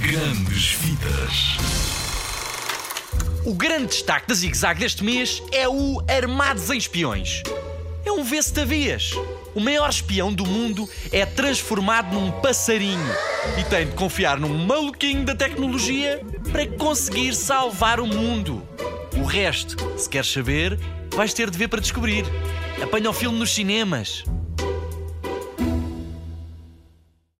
Grandes Vidas. O grande destaque da Zig Zag deste mês é o Armados em Espiões. É um vê-se-tavias. O maior espião do mundo é transformado num passarinho e tem de confiar num maluquinho da tecnologia para conseguir salvar o mundo. O resto, se queres saber, vais ter de ver para descobrir. Apanha o filme nos cinemas.